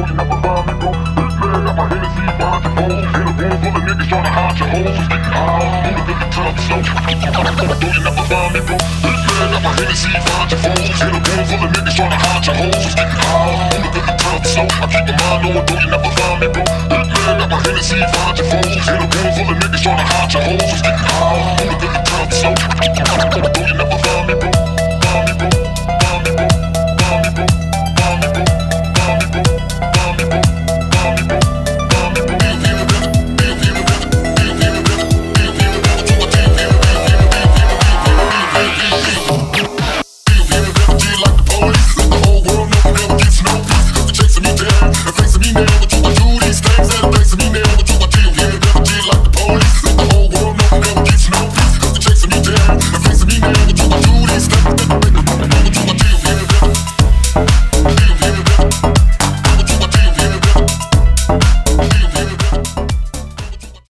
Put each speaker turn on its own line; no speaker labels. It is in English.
bro, you never find me, bro. Big bag, got my Hennessy behind your foes. In a room full of niggas tryna to hide your hoes. It's getting high, through the times, so. Bro, you never find me, bro. Big bag, got my Hennessy behind your foes. In a room full of niggas trying to your hoes. It's getting high, through the good times, so. I keep my mind on, bro, you never find me, bro. Big bag, got my Hennessy find your foes. Hit a room full of niggas tryna to hide your hoes. It's getting high.